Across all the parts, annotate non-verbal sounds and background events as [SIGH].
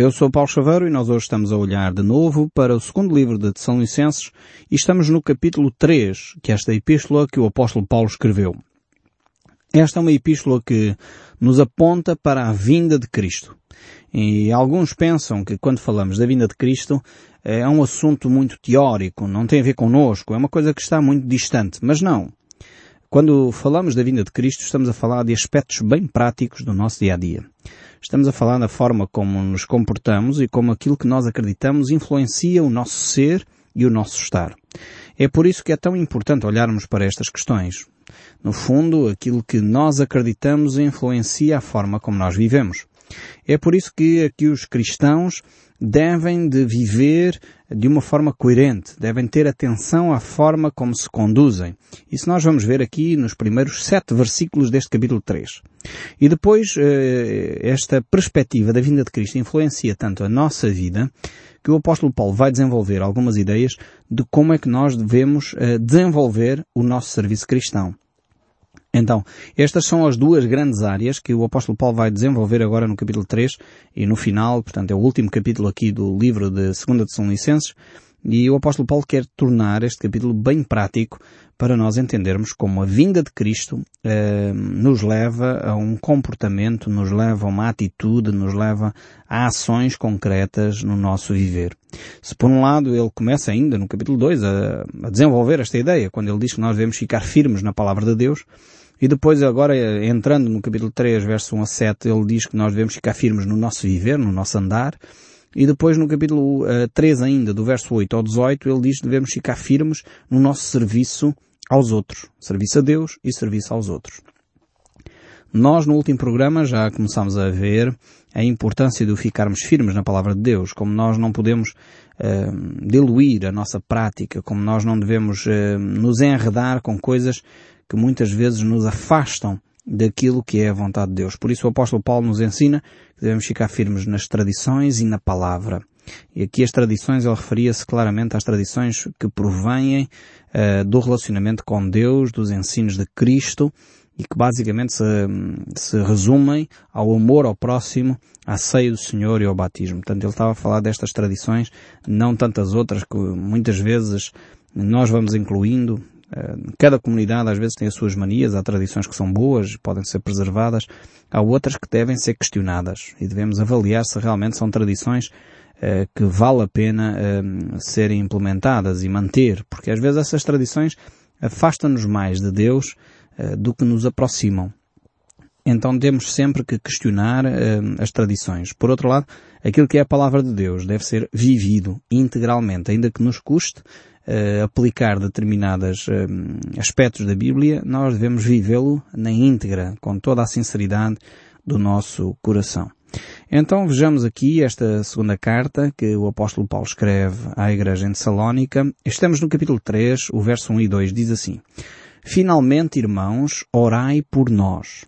Eu sou Paulo Chaveiro e nós hoje estamos a olhar de novo para o segundo livro de Tessalonicenses e estamos no capítulo 3, que é esta epístola que o apóstolo Paulo escreveu. Esta é uma epístola que nos aponta para a vinda de Cristo. E alguns pensam que quando falamos da vinda de Cristo é um assunto muito teórico, não tem a ver connosco, é uma coisa que está muito distante. Mas não. Quando falamos da vinda de Cristo, estamos a falar de aspectos bem práticos do nosso dia a dia. Estamos a falar da forma como nos comportamos e como aquilo que nós acreditamos influencia o nosso ser e o nosso estar. É por isso que é tão importante olharmos para estas questões. No fundo, aquilo que nós acreditamos influencia a forma como nós vivemos. É por isso que aqui os cristãos devem de viver de uma forma coerente, devem ter atenção à forma como se conduzem. Isso nós vamos ver aqui nos primeiros sete versículos deste capítulo 3. E depois, eh, esta perspectiva da vinda de Cristo influencia tanto a nossa vida, que o apóstolo Paulo vai desenvolver algumas ideias de como é que nós devemos eh, desenvolver o nosso serviço cristão. Então, estas são as duas grandes áreas que o apóstolo Paulo vai desenvolver agora no capítulo 3 e no final, portanto é o último capítulo aqui do livro de 2 de São Licenses, e o apóstolo Paulo quer tornar este capítulo bem prático para nós entendermos como a vinda de Cristo eh, nos leva a um comportamento, nos leva a uma atitude, nos leva a ações concretas no nosso viver. Se por um lado ele começa ainda no capítulo 2 a, a desenvolver esta ideia, quando ele diz que nós devemos ficar firmes na palavra de Deus, e depois agora, entrando no capítulo 3, verso 1 a 7, ele diz que nós devemos ficar firmes no nosso viver, no nosso andar. E depois no capítulo uh, eh, 3 ainda, do verso 8 ao 18, ele diz que devemos ficar firmes no nosso serviço aos outros. Serviço a Deus e serviço aos outros. Nós no último programa já começámos a ver a importância de ficarmos firmes na palavra de Deus, como nós não podemos uh, diluir a nossa prática, como nós não devemos uh, nos enredar com coisas que muitas vezes nos afastam daquilo que é a vontade de Deus. Por isso o apóstolo Paulo nos ensina que devemos ficar firmes nas tradições e na palavra. E aqui as tradições, ele referia-se claramente às tradições que provêm uh, do relacionamento com Deus, dos ensinos de Cristo, e que basicamente se, se resumem ao amor ao próximo, à ceia do Senhor e ao batismo. Portanto, ele estava a falar destas tradições, não tantas outras que muitas vezes nós vamos incluindo, cada comunidade às vezes tem as suas manias, há tradições que são boas, podem ser preservadas, há outras que devem ser questionadas e devemos avaliar se realmente são tradições uh, que vale a pena uh, serem implementadas e manter, porque às vezes essas tradições afastam-nos mais de Deus do que nos aproximam. Então temos sempre que questionar as tradições. Por outro lado, aquilo que é a palavra de Deus deve ser vivido integralmente, ainda que nos custe, uh, aplicar determinados uh, aspectos da Bíblia, nós devemos vivê-lo na íntegra, com toda a sinceridade do nosso coração. Então vejamos aqui esta segunda carta que o apóstolo Paulo escreve à igreja em Salónica. Estamos no capítulo 3, o verso 1 e 2 diz assim: Finalmente, irmãos, orai por nós,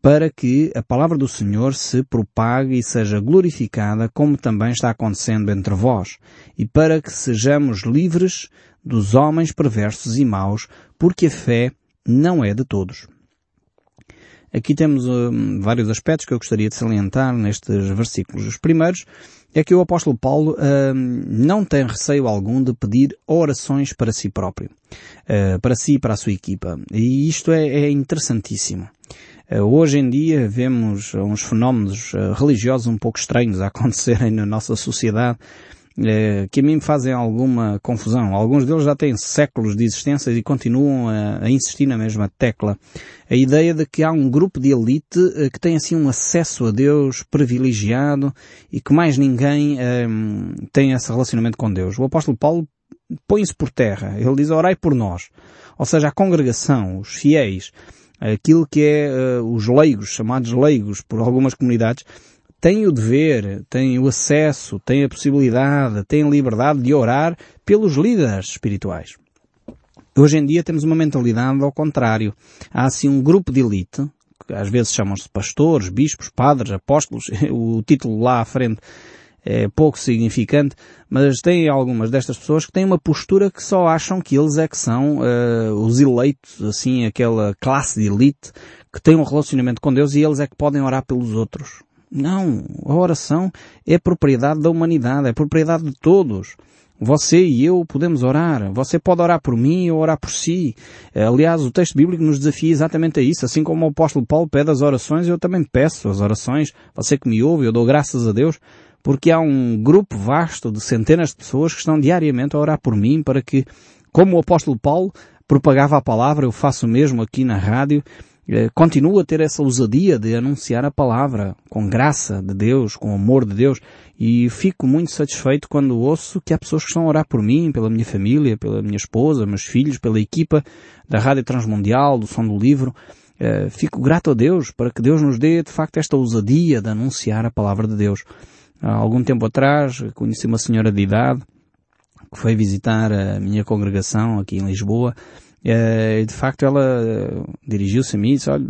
para que a palavra do Senhor se propague e seja glorificada, como também está acontecendo entre vós, e para que sejamos livres dos homens perversos e maus, porque a fé não é de todos. Aqui temos hum, vários aspectos que eu gostaria de salientar nestes versículos. Os primeiros é que o apóstolo Paulo hum, não tem receio algum de pedir orações para si próprio, uh, para si e para a sua equipa. E isto é, é interessantíssimo. Eh, hoje em dia vemos uns fenómenos eh, religiosos um pouco estranhos a [LAUGHS] acontecerem na nossa sociedade eh, que a mim me fazem alguma confusão. Alguns deles já têm séculos de existência e continuam a, a, insistir na mesma tecla. A ideia de que há um grupo de elite que tem assim um acesso a Deus privilegiado e que mais ninguém um, tem esse relacionamento com Deus. O apóstolo Paulo põe-se por terra. Ele diz orai por nós. Ou seja, a congregação, os fiéis, aquilo que é uh, os leigos, chamados leigos por algumas comunidades, têm o dever, têm o acesso, têm a possibilidade, têm a liberdade de orar pelos líderes espirituais. Hoje em dia temos uma mentalidade ao contrário. Há assim um grupo de elite, que às vezes chamam-se pastores, bispos, padres, apóstolos, [LAUGHS] o título lá à frente é pouco significante, mas tem algumas destas pessoas que têm uma postura que só acham que eles é que são uh, os eleitos, assim, aquela classe de elite que tem um relacionamento com Deus e eles é que podem orar pelos outros. Não, a oração é propriedade da humanidade, é propriedade de todos. Você e eu podemos orar. Você pode orar por mim ou orar por si. Aliás, o texto bíblico nos desafia exatamente a isso. Assim como o apóstolo Paulo pede as orações, eu também peço as orações. Você que me ouve, eu dou graças a Deus, porque há um grupo vasto de centenas de pessoas que estão diariamente a orar por mim para que, como o apóstolo Paulo propagava a palavra, eu faço mesmo aqui na rádio, eh, continuo a ter essa ousadia de anunciar a palavra com graça de Deus, com amor de Deus e fico muito satisfeito quando ouço que há pessoas que estão a orar por mim, pela minha família, pela minha esposa, meus filhos, pela equipa da Rádio Transmundial, do Som do Livro. Uh, fico grato a Deus para que Deus nos dê de facto esta ousadia de anunciar a palavra de Deus. Há algum tempo atrás conheci uma senhora de idade que foi visitar a minha congregação aqui em Lisboa eh, e de facto ela eh, dirigiu-se a mim e disse, olha,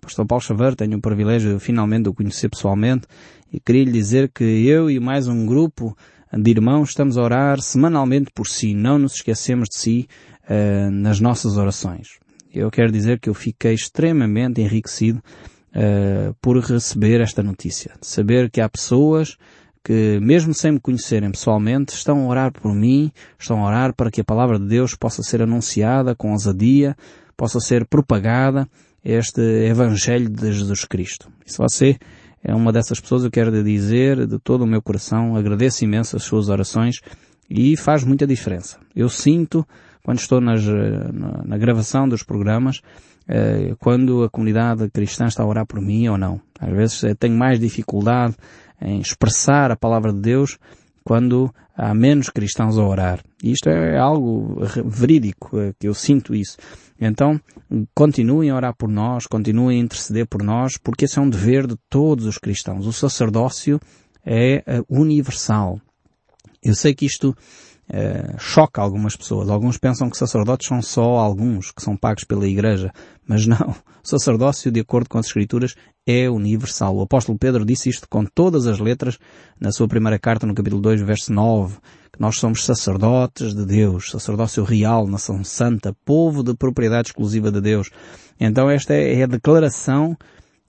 Pastor Paulo Xavier, tenho o privilégio finalmente de o conhecer pessoalmente e queria lhe dizer que eu e mais um grupo de irmãos estamos a orar semanalmente por si. Não nos esquecemos de si uh, nas nossas orações. Eu quero dizer que eu fiquei extremamente enriquecido uh, por receber esta notícia. De saber que há pessoas que, mesmo sem me conhecerem pessoalmente, estão a orar por mim, estão a orar para que a palavra de Deus possa ser anunciada com ousadia, possa ser propagada este Evangelho de Jesus Cristo. E se você é uma dessas pessoas, eu quero dizer de todo o meu coração, agradeço imenso as suas orações e faz muita diferença. Eu sinto, quando estou nas, na, na, gravação dos programas, eh, quando a comunidade cristã está a orar por mim ou não. Às vezes tenho mais dificuldade em expressar a palavra de Deus quando há menos cristãos a orar. Isto é algo verídico, eh, que eu sinto isso. Então, continuem a orar por nós, continuem a interceder por nós, porque esse é um dever de todos os cristãos. O sacerdócio é eh, universal. Eu sei que isto uh, choca algumas pessoas. Alguns pensam que sacerdotes são só alguns que são pagos pela Igreja. Mas não. O sacerdócio, de acordo com as Escrituras, é universal. O apóstolo Pedro disse isto com todas as letras na sua primeira carta, no capítulo 2, verso 9 que nós somos sacerdotes de Deus, sacerdócio real, nação santa, povo de propriedade exclusiva de Deus. Então esta é a declaração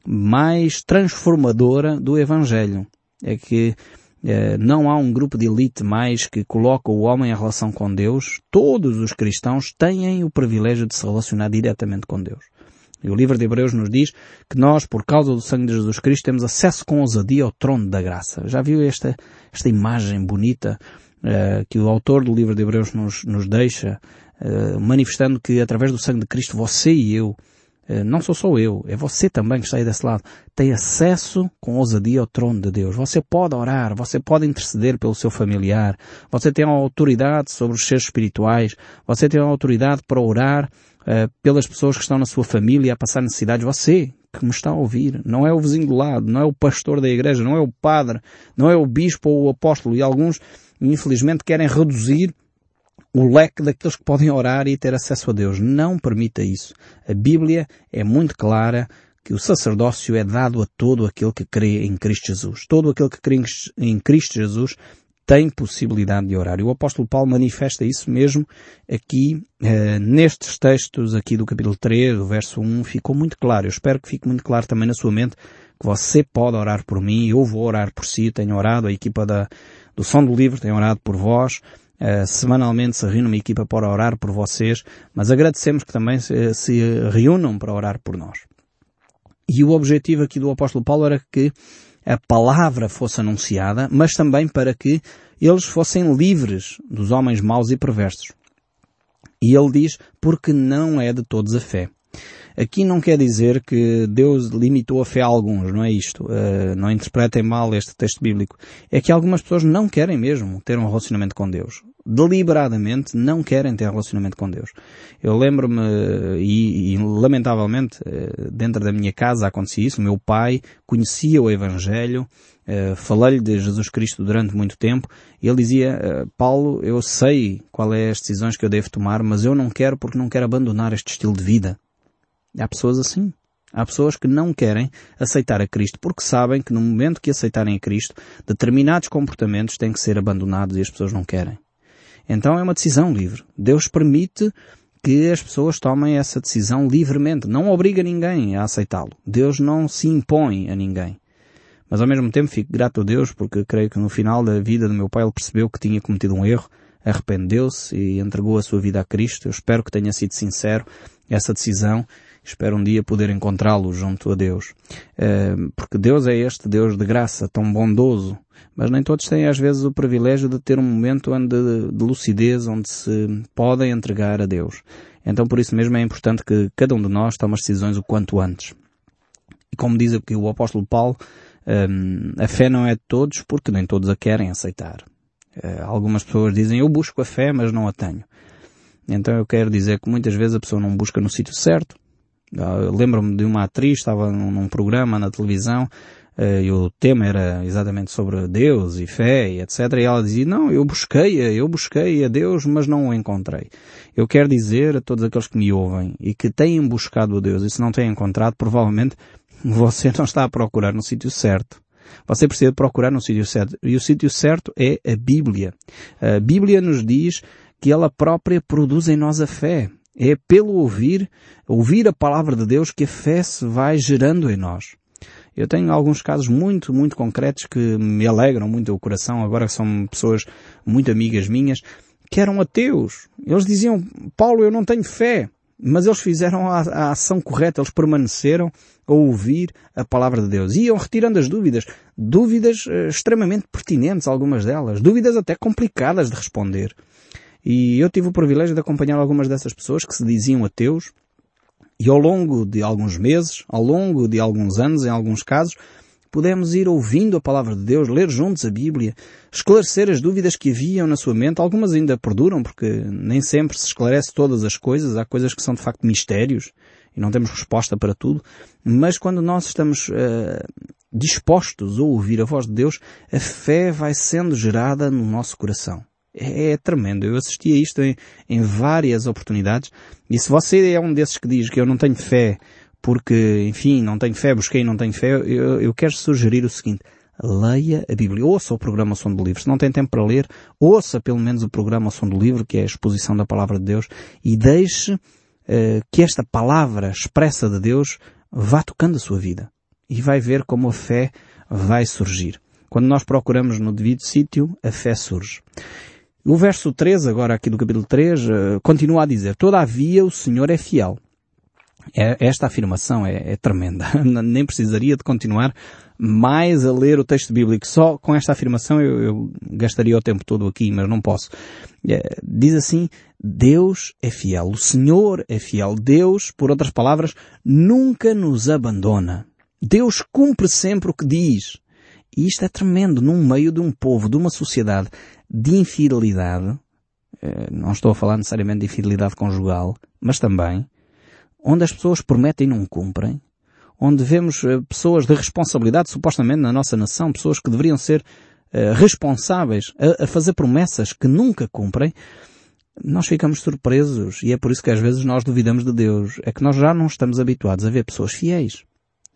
mais transformadora do Evangelho. É que eh, não há um grupo de elite mais que coloca o homem em relação com Deus. Todos os cristãos têm o privilégio de se relacionar diretamente com Deus. E o livro de Hebreus nos diz que nós, por causa do sangue de Jesus Cristo, temos acesso com ousadia ao trono da graça. Já viu esta, esta imagem bonita uh, que o autor do livro de Hebreus nos, nos deixa, uh, manifestando que através do sangue de Cristo você e eu, não sou só eu, é você também que está aí desse lado, tem acesso com ousadia ao trono de Deus. Você pode orar, você pode interceder pelo seu familiar, você tem autoridade sobre os seres espirituais, você tem autoridade para orar pelas pessoas que estão na sua família a passar necessidades. Você, que me está a ouvir. Não é o vizinho do lado, não é o pastor da igreja, não é o padre, não é o bispo ou o apóstolo. E alguns infelizmente querem reduzir o leque daqueles que podem orar e ter acesso a Deus. Não permita isso. A Bíblia é muito clara que o sacerdócio é dado a todo aquele que crê em Cristo Jesus. Todo aquele que crê em Cristo Jesus tem possibilidade de orar. E o apóstolo Paulo manifesta isso mesmo aqui, eh, nestes textos aqui do capítulo 3, do verso 1, ficou muito claro. Eu espero que fique muito claro também na sua mente que você pode orar por mim, eu vou orar por si, tenho orado, a equipa da, do Som do Livro tem orado por vós, uh, semanalmente se reúne uma equipa para orar por vocês, mas agradecemos que também se, se reúnam para orar por nós. E o objetivo aqui do apóstolo Paulo era que a palavra fosse anunciada, mas também para que eles fossem livres dos homens maus e perversos. E ele diz, porque não é de todos a fé. Aqui não quer dizer que Deus limitou a fé a alguns, não é isto. Uh, não interpretem mal este texto bíblico. É que algumas pessoas não querem mesmo ter um relacionamento com Deus. Deliberadamente não querem ter um relacionamento com Deus. Eu lembro-me, e, e, lamentavelmente, uh, dentro da minha casa acontecia isso. Meu pai conhecia o Evangelho, Uh, falei-lhe de Jesus Cristo durante muito tempo e ele dizia, Paulo, eu sei qual é as decisões que eu devo tomar, mas eu não quero porque não quero abandonar este estilo de vida. Há pessoas assim. Há pessoas que não querem aceitar a Cristo porque sabem que no momento que aceitarem a Cristo, determinados comportamentos têm que ser abandonados e as pessoas não querem. Então é uma decisão livre. Deus permite que as pessoas tomem essa decisão livremente. Não obriga ninguém a aceitá-lo. Deus não se impõe a ninguém. Mas ao mesmo tempo fico grato a Deus porque creio que no final da vida do meu pai ele percebeu que tinha cometido um erro, arrependeu-se e entregou a sua vida a Cristo. Eu espero que tenha sido sincero essa decisão. Espero um dia poder encontrá-lo junto a Deus. Uh, porque Deus é este Deus de graça, tão bondoso. Mas nem todos têm às vezes o privilégio de ter um momento onde, de lucidez, onde se podem entregar a Deus. Então por isso mesmo é importante que cada um de nós tome as decisões o quanto antes. E como diz aqui o apóstolo Paulo, um, a fé não é de todos porque nem todos a querem aceitar. Uh, algumas pessoas dizem eu busco a fé mas não a tenho. Então eu quero dizer que muitas vezes a pessoa não busca no sítio certo. Uh, Lembro-me de uma atriz, estava num, programa na televisão uh, e o tema era exatamente sobre Deus e fé e etc. E ela dizia, não, eu busquei, eu busquei a Deus mas não o encontrei. Eu quero dizer a todos aqueles que me ouvem e que têm buscado a Deus e se não têm encontrado, provavelmente [LAUGHS] você não está a procurar no sítio certo. Você precisa procurar no sítio certo. E o sítio certo é a Bíblia. A Bíblia nos diz que ela própria produz em nós a fé. É pelo ouvir, ouvir a palavra de Deus que a fé se vai gerando em nós. Eu tenho alguns casos muito, muito concretos que me alegram muito o coração, agora são pessoas muito amigas minhas, que eram ateus. Eles diziam, Paulo, eu não tenho fé. Mas eles fizeram a, a, ação correta, eles permaneceram a ouvir a palavra de Deus. Iam retirando as dúvidas. Dúvidas uh, extremamente pertinentes, algumas delas. Dúvidas até complicadas de responder. E eu tive o privilégio de acompanhar algumas dessas pessoas que se diziam ateus. E ao longo de alguns meses, ao longo de alguns anos, em alguns casos, pudemos ir ouvindo a palavra de Deus, ler juntos a Bíblia, esclarecer as dúvidas que haviam na sua mente. Algumas ainda perduram, porque nem sempre se esclarece todas as coisas. Há coisas que são de facto mistérios e não temos resposta para tudo. Mas quando nós estamos uh, dispostos a ouvir a voz de Deus, a fé vai sendo gerada no nosso coração. É, é tremendo. Eu assisti a isto em, em várias oportunidades. E se você é um desses que diz que eu não tenho fé porque, enfim, não tenho fé, busquei não tenho fé, eu, eu quero sugerir o seguinte. Leia a Bíblia. Ouça o programa Som do Livro. Se não tem tempo para ler, ouça pelo menos o programa Som do Livro, que é a exposição da Palavra de Deus, e deixe uh, que esta palavra expressa de Deus vá tocando a sua vida. E vai ver como a fé vai surgir. Quando nós procuramos no devido sítio, a fé surge. O verso 3, agora aqui do capítulo 3, uh, eh, continua a dizer, Todavia o Senhor é fiel é, esta afirmação é, é tremenda. [LAUGHS] Nem precisaria de continuar mais a ler o texto bíblico. Só com esta afirmação eu, eu gastaria o tempo todo aqui, mas não posso. É, diz assim, Deus é fiel, o Senhor é fiel. Deus, por outras palavras, nunca nos abandona. Deus cumpre sempre o que diz. E isto é tremendo num meio de um povo, de uma sociedade de infidelidade. É, não estou a falar necessariamente de infidelidade conjugal, mas também onde as pessoas prometem e não cumprem, onde vemos eh, pessoas de responsabilidade supostamente na nossa nação, pessoas que deveriam ser uh, responsáveis a, a fazer promessas que nunca cumprem, nós ficamos surpresos e é por isso que às vezes nós duvidamos de Deus. É que nós já não estamos habituados a ver pessoas fiéis.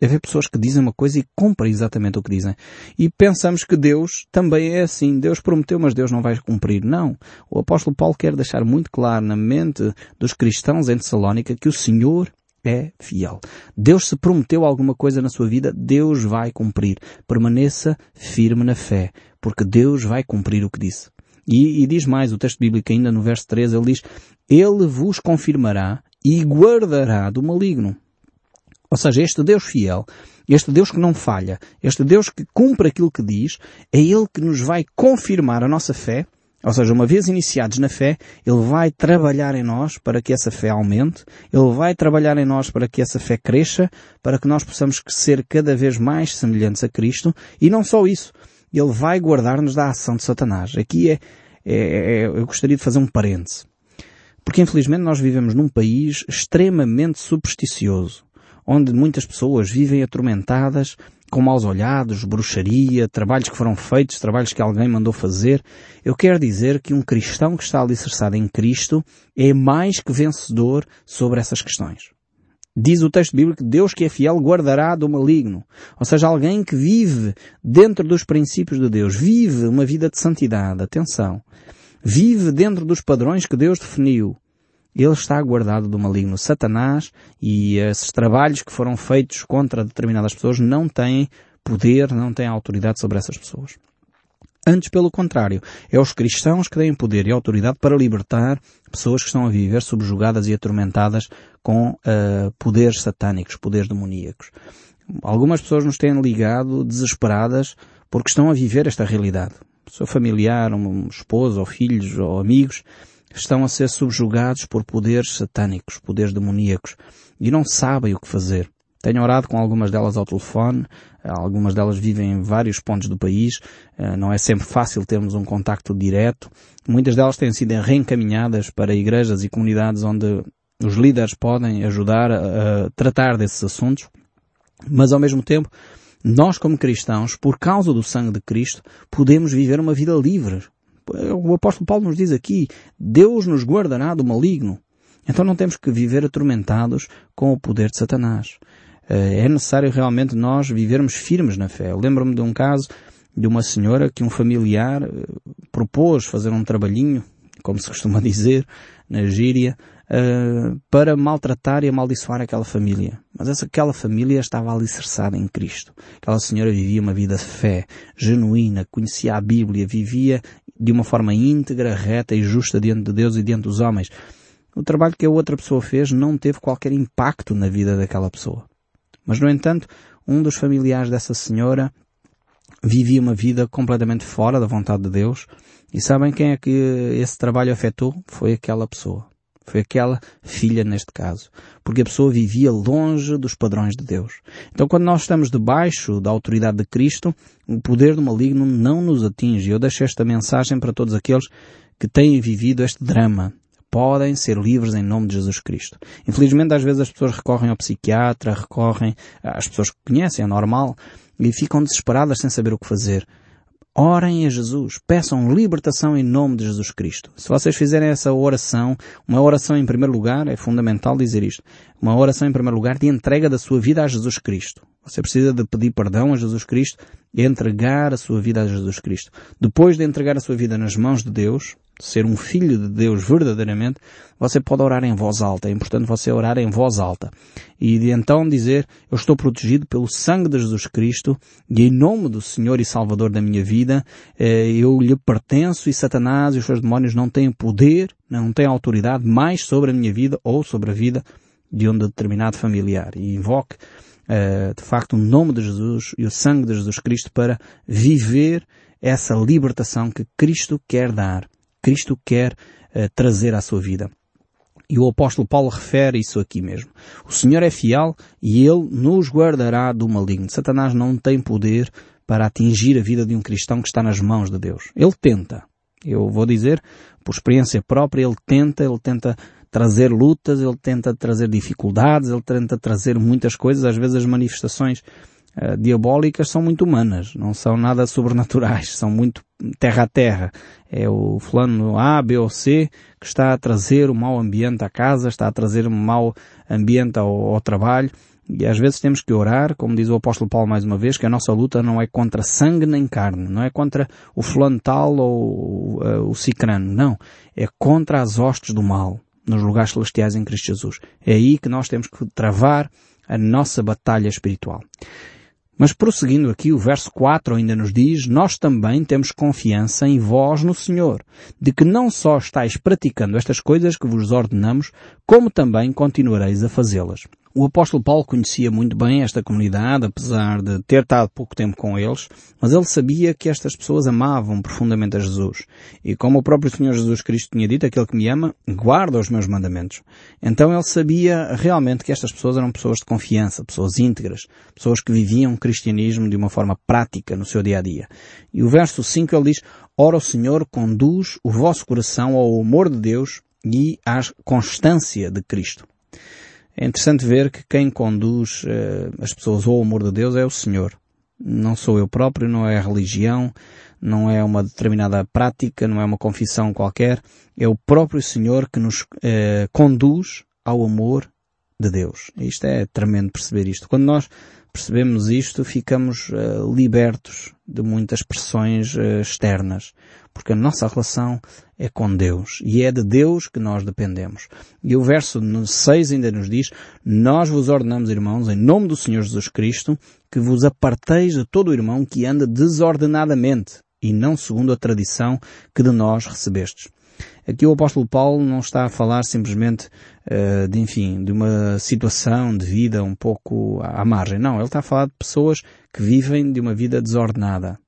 A ver pessoas que dizem uma coisa e cumprem exatamente o que dizem. E pensamos que Deus também é assim. Deus prometeu, mas Deus não vai cumprir. Não. O apóstolo Paulo quer deixar muito claro na mente dos cristãos em Tessalónica que o Senhor é fiel. Deus se prometeu alguma coisa na sua vida, Deus vai cumprir. Permaneça firme na fé, porque Deus vai cumprir o que disse. E, e diz mais o texto bíblico ainda no verso 13, ele diz, Ele vos confirmará e guardará do maligno. Ou seja, este Deus fiel, este Deus que não falha, este Deus que cumpre aquilo que diz, é Ele que nos vai confirmar a nossa fé, ou seja, uma vez iniciados na fé, Ele vai trabalhar em nós para que essa fé aumente, Ele vai trabalhar em nós para que essa fé cresça, para que nós possamos ser cada vez mais semelhantes a Cristo, e não só isso, Ele vai guardar-nos da ação de Satanás. Aqui é, é, é, eu gostaria de fazer um parêntese. Porque infelizmente nós vivemos num país extremamente supersticioso onde muitas pessoas vivem atormentadas com maus olhados, bruxaria, trabalhos que foram feitos, trabalhos que alguém mandou fazer. Eu quero dizer que um cristão que está alicerçado em Cristo é mais que vencedor sobre essas questões. Diz o texto bíblico que Deus que é fiel guardará do maligno. Ou seja, alguém que vive dentro dos princípios de Deus, vive uma vida de santidade, atenção, vive dentro dos padrões que Deus definiu, ele está guardado do maligno. Satanás e esses trabalhos que foram feitos contra determinadas pessoas não têm poder, não têm autoridade sobre essas pessoas. Antes, pelo contrário, é os cristãos que têm poder e autoridade para libertar pessoas que estão a viver subjugadas e atormentadas com uh, poderes satânicos, poderes demoníacos. Algumas pessoas nos têm ligado desesperadas porque estão a viver esta realidade. Seu familiar, um esposo, ou filhos, ou amigos, estão a ser subjugados por poderes satânicos, poderes demoníacos, e não sabem o que fazer. Tenho orado com algumas delas ao telefone, algumas delas vivem em vários pontos do país, eh, não é sempre fácil termos um contacto direto. Muitas delas têm sido reencaminhadas para igrejas e comunidades onde os líderes podem ajudar a tratar desses assuntos, mas ao mesmo tempo, nós como cristãos, por causa do sangue de Cristo, podemos viver uma vida livre. O apóstolo Paulo nos diz aqui, Deus nos guardará do maligno. Então não temos que viver atormentados com o poder de Satanás. Eh, é necessário realmente nós vivermos firmes na fé. Lembro-me de um caso de uma senhora que um familiar eh, propôs fazer um trabalhinho, como se costuma [LAUGHS] dizer, na gíria, uh, para maltratar e amaldiçoar aquela família. Mas essa, aquela família estava alicerçada em Cristo. Aquela senhora vivia uma vida de fé, genuína, conhecia a Bíblia, vivia de uma forma íntegra, reta e justa diante de Deus e diante dos homens. O trabalho que a outra pessoa fez não teve qualquer impacto na vida daquela pessoa. Mas, no entanto, um dos familiares dessa senhora vivia uma vida completamente fora da vontade de Deus. E sabem quem é que esse trabalho afetou? Foi aquela pessoa. Foi aquela filha neste caso. Porque a pessoa vivia longe dos padrões de Deus. Então quando nós estamos debaixo da autoridade de Cristo, o poder do maligno não nos atinge. Eu deixo esta mensagem para todos aqueles que têm vivido este drama. Podem ser livres em nome de Jesus Cristo. Infelizmente às vezes as pessoas recorrem ao psiquiatra, recorrem às pessoas que conhecem, é normal, e ficam desesperadas sem saber o que fazer. Orem a Jesus, peçam libertação em nome de Jesus Cristo. Se vocês fizerem essa oração, uma oração em primeiro lugar, é fundamental dizer isto, uma oração em primeiro lugar de entrega da sua vida a Jesus Cristo. Você precisa de pedir perdão a Jesus Cristo e entregar a sua vida a Jesus Cristo. Depois de entregar a sua vida nas mãos de Deus, ser um filho de Deus verdadeiramente, você pode orar em voz alta. É importante você orar em voz alta. E então dizer, eu estou protegido pelo sangue de Jesus Cristo e em nome do Senhor e Salvador da minha vida, eh, eu lhe pertenço e Satanás e os seus demónios não têm poder, não têm autoridade mais sobre a minha vida ou sobre a vida de um determinado familiar. E invoque, de facto, o nome de Jesus e o sangue de Jesus Cristo para viver essa libertação que Cristo quer dar Cristo quer uh, trazer à sua vida. E o apóstolo Paulo refere isso aqui mesmo. O Senhor é fiel e Ele nos guardará do maligno. Satanás não tem poder para atingir a vida de um cristão que está nas mãos de Deus. Ele tenta. Eu vou dizer, por experiência própria, ele tenta, ele tenta trazer lutas, ele tenta trazer dificuldades, ele tenta trazer muitas coisas. Às vezes as manifestações uh, diabólicas são muito humanas, não são nada [LAUGHS] sobrenaturais, são muito terra a terra. É o fulano A, B ou C que está a trazer o mau ambiente à casa, está a trazer um mau ambiente ao, ao trabalho. E às vezes temos que orar, como diz o apóstolo Paulo mais uma vez, que a nossa luta não é contra sangue nem carne, não é contra o fulano tal ou uh, o cicrano, não. É contra as hostes do mal, nos lugares celestiais em Cristo Jesus. É aí que nós temos que travar a nossa batalha espiritual. Mas prosseguindo aqui, o verso 4 ainda nos diz, nós também temos confiança em vós no Senhor, de que não só estáis praticando estas coisas que vos ordenamos, como também continuareis a fazê-las. O apóstolo Paulo conhecia muito bem esta comunidade, apesar de ter estado pouco tempo com eles, mas ele sabia que estas pessoas amavam profundamente a Jesus. E como o próprio Senhor Jesus Cristo tinha dito, aquele que me ama, guarda os meus mandamentos. Então ele sabia realmente que estas pessoas eram pessoas de confiança, pessoas íntegras, pessoas que viviam o cristianismo de uma forma prática no seu dia a dia. E o verso 5 ele diz, Ora o Senhor conduz o vosso coração ao amor de Deus e à constância de Cristo. É interessante ver que quem conduz uh, as pessoas ao amor de Deus é o Senhor. Não sou eu próprio, não é a religião, não é uma determinada prática, não é uma confissão qualquer. É o próprio Senhor que nos uh, conduz ao amor de Deus. Isto é tremendo perceber isto. Quando nós percebemos isto, ficamos uh, libertos de muitas pressões uh, externas, porque a nossa relação é com Deus e é de Deus que nós dependemos. E o verso 6 ainda nos diz, nós vos ordenamos, irmãos, em nome do Senhor Jesus Cristo, que vos aparteis de todo irmão que anda desordenadamente e não segundo a tradição que de nós recebestes. Aqui o apóstolo Paulo não está a falar simplesmente uh, de, enfim, de uma situação de vida um pouco à margem. Não, ele está a falar de pessoas que vivem de uma vida desordenada.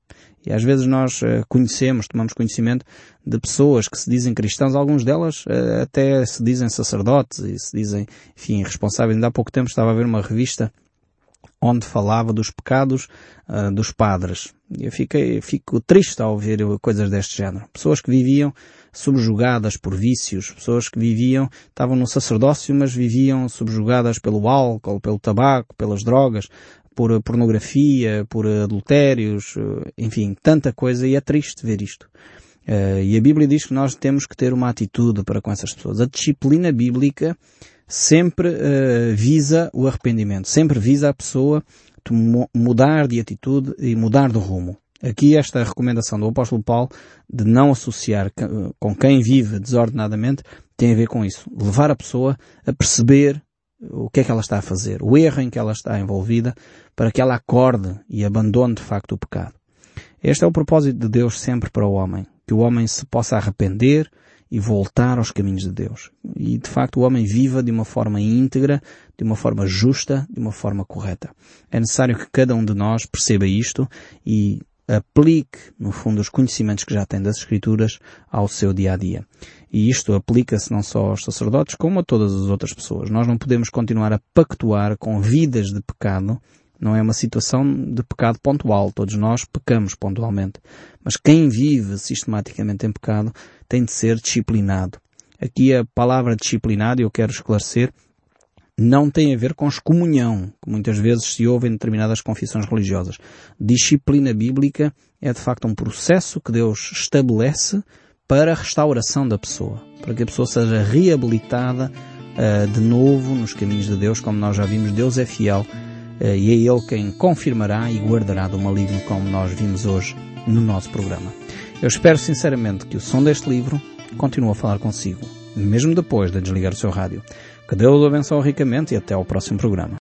E às vezes nós uh, conhecemos, tomamos conhecimento de pessoas que se dizem cristãos, alguns delas uh, até se dizem sacerdotes e se dizem, enfim, responsáveis. Ainda há pouco tempo estava a ver uma revista onde falava dos pecados uh, dos padres. Eu fiquei, fico triste ao ver coisas deste género. Pessoas que viviam subjugadas por vícios, pessoas que viviam, estavam no sacerdócio, mas viviam subjugadas pelo álcool, pelo tabaco, pelas drogas, por pornografia, por adultérios, eh, enfim, tanta coisa e é triste ver isto. Uh, e a Bíblia diz que nós temos que ter uma atitude para com essas pessoas. A disciplina bíblica sempre uh, visa o arrependimento, sempre visa a pessoa mudar de atitude e mudar de rumo. Aqui esta recomendação do apóstolo Paulo de não associar com quem vive desordenadamente tem a ver com isso. Levar a pessoa a perceber o que é que ela está a fazer, o erro em que ela está envolvida, para que ela acorde e abandone de facto o pecado. Este é o propósito de Deus sempre para o homem, que o homem se possa arrepender e voltar aos caminhos de Deus. E de facto o homem viva de uma forma íntegra, de uma forma justa, de uma forma correta. É necessário que cada um de nós perceba isto e aplique, no fundo, os conhecimentos que já tem das Escrituras ao seu dia a dia. E isto aplica-se não só aos sacerdotes, como a todas as outras pessoas. Nós não podemos continuar a pactuar com vidas de pecado. Não é uma situação de pecado pontual. Todos nós pecamos pontualmente. Mas quem vive sistematicamente em pecado tem de ser disciplinado. Aqui a palavra disciplinado, eu quero esclarecer, não tem a ver com excomunhão, que muitas vezes se ouve em determinadas confissões religiosas. Disciplina bíblica é de facto um processo que Deus estabelece para a restauração da pessoa, para que a pessoa seja reabilitada uh, de novo nos caminhos de Deus, como nós já vimos, Deus é fiel e é Ele quem confirmará e guardará do maligno, como nós vimos hoje no nosso programa. Eu espero sinceramente que o som deste livro continue a falar consigo, mesmo depois de desligar o seu rádio. Que Deus o abençoe ricamente e até ao próximo programa.